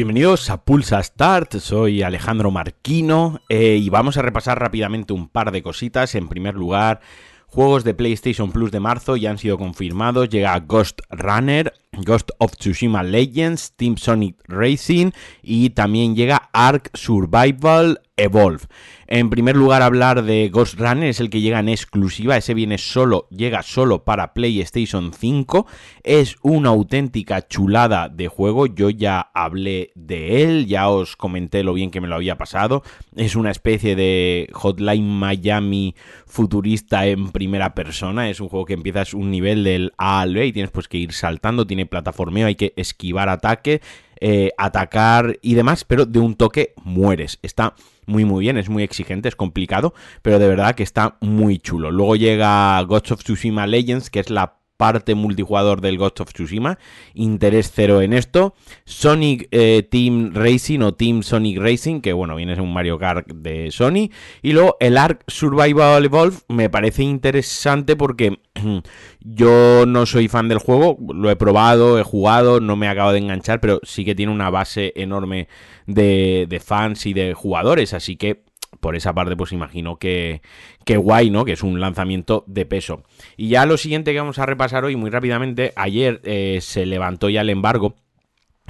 Bienvenidos a Pulsa Start, soy Alejandro Marquino eh, y vamos a repasar rápidamente un par de cositas. En primer lugar, juegos de PlayStation Plus de marzo ya han sido confirmados. Llega Ghost Runner, Ghost of Tsushima Legends, Team Sonic Racing y también llega Ark Survival Evolve. En primer lugar, hablar de Ghost Runner, es el que llega en exclusiva, ese viene solo, llega solo para PlayStation 5, es una auténtica chulada de juego, yo ya hablé de él, ya os comenté lo bien que me lo había pasado, es una especie de Hotline Miami futurista en primera persona, es un juego que empiezas un nivel del A al B y tienes pues que ir saltando, tiene plataformeo, hay que esquivar ataque, eh, atacar y demás, pero de un toque mueres. Está muy muy bien, es muy exigente, es complicado, pero de verdad que está muy chulo. Luego llega Ghost of Tsushima Legends, que es la parte multijugador del Ghost of Tsushima. Interés cero en esto. Sonic eh, Team Racing o Team Sonic Racing, que bueno, viene a un Mario Kart de Sony. Y luego el Ark Survival Evolve me parece interesante porque yo no soy fan del juego. Lo he probado, he jugado, no me acabo de enganchar, pero sí que tiene una base enorme de fans y de jugadores. Así que por esa parte, pues imagino que, que guay, ¿no? Que es un lanzamiento de peso. Y ya lo siguiente que vamos a repasar hoy muy rápidamente, ayer eh, se levantó ya el embargo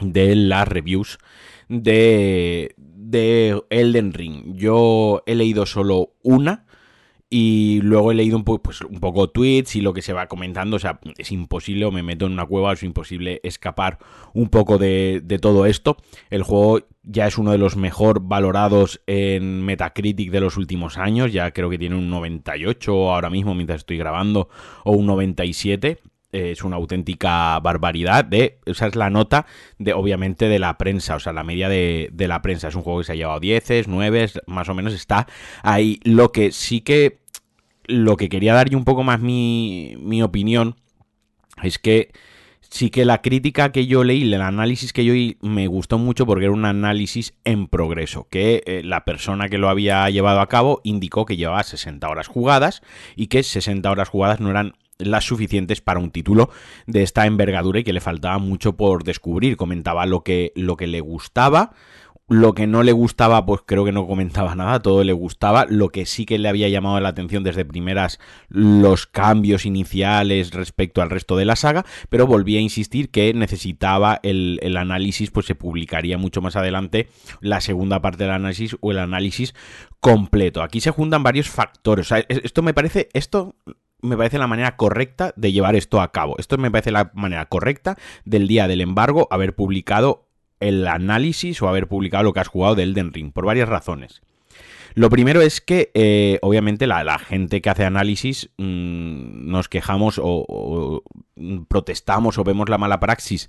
de las reviews de, de Elden Ring. Yo he leído solo una y luego he leído un, poco, pues, un poco tweets y lo que se va comentando. O sea, es imposible, o me meto en una cueva, es imposible escapar un poco de, todo esto. El juego ya es uno de los mejor valorados en Metacritic de los últimos años. Ya creo que tiene un 98 ahora mismo mientras estoy grabando, o un 97 es una auténtica barbaridad de, o sea, es la nota de, obviamente, de la prensa, o sea, la media de, de la prensa. Es un juego que se ha llevado 10, 9, más o menos está ahí. Lo que sí que lo que quería dar yo un poco más mi, mi opinión es que sí que la crítica que yo leí, el análisis que yo leí, me gustó mucho porque era un análisis en progreso, que eh, la persona que lo había llevado a cabo indicó que llevaba 60 horas jugadas y que 60 horas jugadas no eran las suficientes para un título de esta envergadura y que le faltaba mucho por descubrir. Comentaba lo que, lo que le gustaba, lo que no le gustaba, pues creo que no comentaba nada, todo le gustaba. Lo que sí que le había llamado la atención desde primeras, los cambios iniciales respecto al resto de la saga, pero volví a insistir que necesitaba el, análisis, pues se publicaría mucho más adelante la segunda parte del análisis o el análisis completo. Aquí se juntan varios factores. esto me parece, esto me parece la manera correcta de llevar esto a cabo. Esto me parece la manera correcta del día del embargo haber publicado el análisis o haber publicado lo que has jugado de Elden Ring, por varias razones. Lo primero es que, eh, obviamente, la, gente que hace análisis mm, nos quejamos o, protestamos o vemos la mala praxis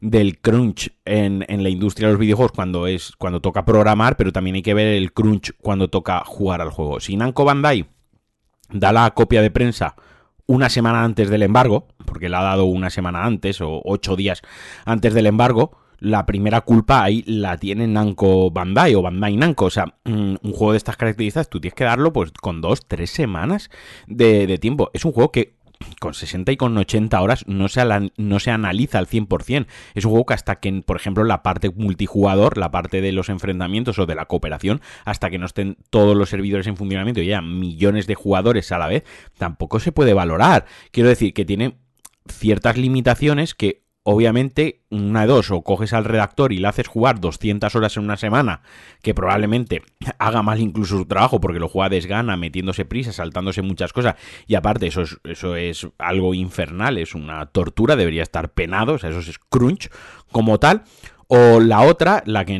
del crunch en, la industria de los videojuegos cuando, es, cuando toca programar, pero también hay que ver el crunch cuando toca jugar al juego. Si Namco Bandai da la copia de prensa una semana antes del embargo, porque la ha dado una semana antes o ocho días antes del embargo, la primera culpa ahí la tiene Namco Bandai o Bandai Namco. O sea, mm, un juego de estas características tú tienes que darlo pues con dos, tres semanas de, tiempo. Es un juego que con 60 y con 80 horas no se, no se analiza al 100%. Es un juego que hasta que, por ejemplo, la parte multijugador, la parte de los enfrentamientos o de la cooperación, hasta que no estén todos los servidores en funcionamiento y haya millones de jugadores a la vez, tampoco se puede valorar. Quiero decir que tiene ciertas limitaciones que obviamente, una de dos, o coges al redactor y le haces jugar 200 horas en una semana, que probablemente haga mal incluso su trabajo porque lo juega desgana, metiéndose prisa, saltándose muchas cosas, y aparte eso es, eso es algo infernal, es una tortura, debería estar penado, o sea, eso es crunch como tal, O la otra, la que,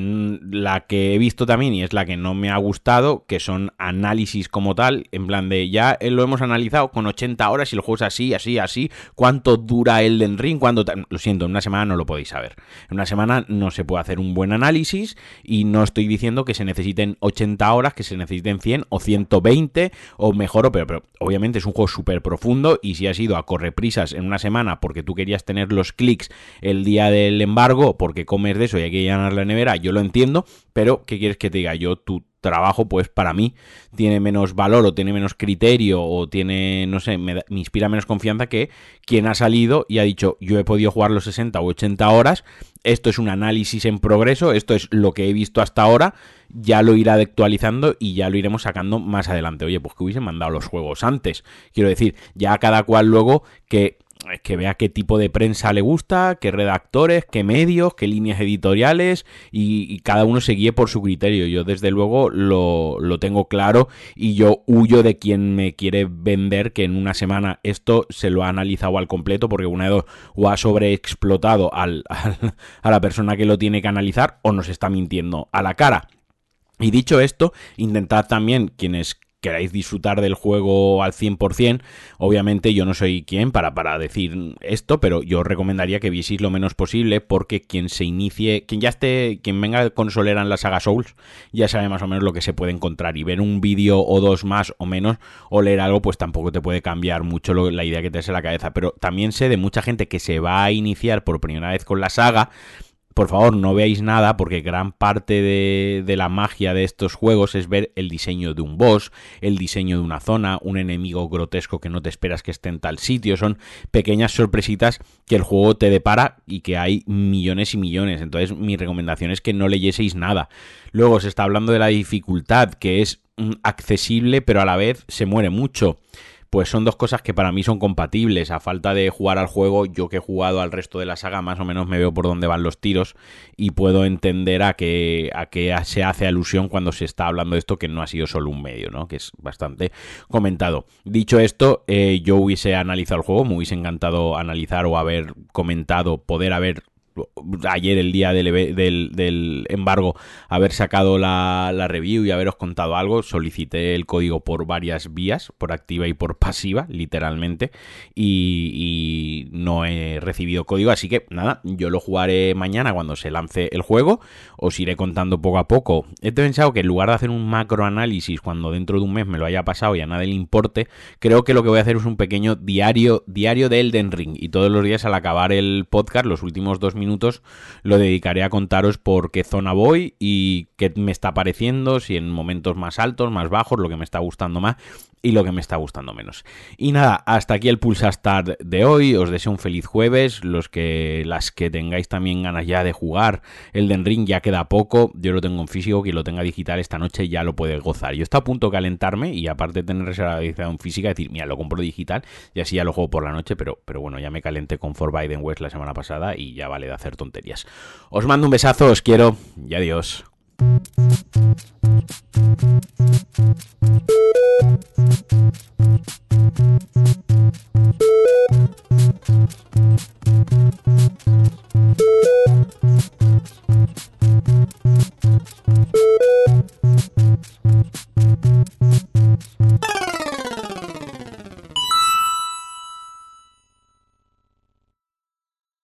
la que he visto también y es la que no me ha gustado, que son análisis como tal, en plan de ya lo hemos analizado con 80 horas y el juego es así, así, así, cuánto dura Elden Ring, cuánto... Lo siento, en una semana no lo podéis saber. En una semana no se puede hacer un buen análisis y no estoy diciendo que se necesiten 80 horas, que se necesiten 100 o 120 o mejor, pero, pero obviamente es un juego súper profundo y si has ido a correprisas en una semana porque tú querías tener los clics el día del embargo, porque comes eso y hay que llenar la nevera, yo lo entiendo, pero ¿qué quieres que te diga? Yo tu trabajo, pues para mí tiene menos valor o tiene menos criterio o tiene, no sé, me, me, inspira menos confianza que quien ha salido y ha dicho yo he podido jugar los 60 o 80 horas, esto es un análisis en progreso, esto es lo que he visto hasta ahora, ya lo irá actualizando y ya lo iremos sacando más adelante. Oye, pues que hubiesen mandado los juegos antes. Quiero decir, ya cada cual luego que que vea qué tipo de prensa le gusta, qué redactores, qué medios, qué líneas editoriales y, cada uno se guíe por su criterio. Yo desde luego lo, lo, tengo claro y yo huyo de quien me quiere vender que en una semana esto se lo ha analizado al completo porque una de dos o ha sobreexplotado al, al, a la persona que lo tiene que analizar o nos está mintiendo a la cara. Y dicho esto, intentad también quienes queráis disfrutar del juego al 100%, obviamente yo no soy quien para, para decir esto, pero yo recomendaría que vieseis lo menos posible porque quien se inicie, quien ya esté, quien venga consolera en la saga Souls, ya sabe más o menos lo que se puede encontrar y ver un vídeo o dos más o menos o leer algo pues tampoco te puede cambiar mucho lo, la idea que te hace la cabeza, pero también sé de mucha gente que se va a iniciar por primera vez con la saga por favor, no veáis nada porque gran parte de, la magia de estos juegos es ver el diseño de un boss, el diseño de una zona, un enemigo grotesco que no te esperas que esté en tal sitio. Son pequeñas sorpresitas que el juego te depara y que hay millones y millones. Entonces mi recomendación es que no leyeseis nada. Luego se está hablando de la dificultad, que es mm, accesible pero a la vez se muere mucho pues son dos cosas que para mí son compatibles. A falta de jugar al juego, yo que he jugado al resto de la saga, más o menos me veo por dónde van los tiros y puedo entender a qué, a qué se hace alusión cuando se está hablando de esto, que no ha sido solo un medio, ¿no? Que es bastante comentado. Dicho esto, eh, yo hubiese analizado el juego, me hubiese encantado analizar o haber comentado, poder haber ayer el día del, del, embargo haber sacado la, review y haberos contado algo solicité el código por varias vías por activa y por pasiva literalmente y, y, no he recibido código así que nada yo lo jugaré mañana cuando se lance el juego os iré contando poco a poco. He pensado que en lugar de hacer un macro análisis cuando dentro de un mes me lo haya pasado y a nadie le importe creo que lo que voy a hacer es un pequeño diario diario de Elden Ring y todos los días al acabar el podcast los últimos dos minutos lo dedicaré a contaros por qué zona voy y qué me está pareciendo, si en momentos más altos, más bajos, lo que me está gustando más y lo que me está gustando menos. Y nada, hasta aquí el Pulsa Start de hoy. Os deseo un feliz jueves. Los que las que tengáis también ganas ya de jugar el Den Ring ya queda poco. Yo lo tengo en físico, quien lo tenga digital esta noche ya lo puede gozar. Yo estoy a punto de calentarme y aparte de tener reserva física, decir, mira, lo compro digital y así ya lo juego por la noche, pero, pero bueno, ya me calenté con Biden West la semana pasada y ya vale de hacer tonterías. Os mando un besazo, os quiero y adiós. Thank you.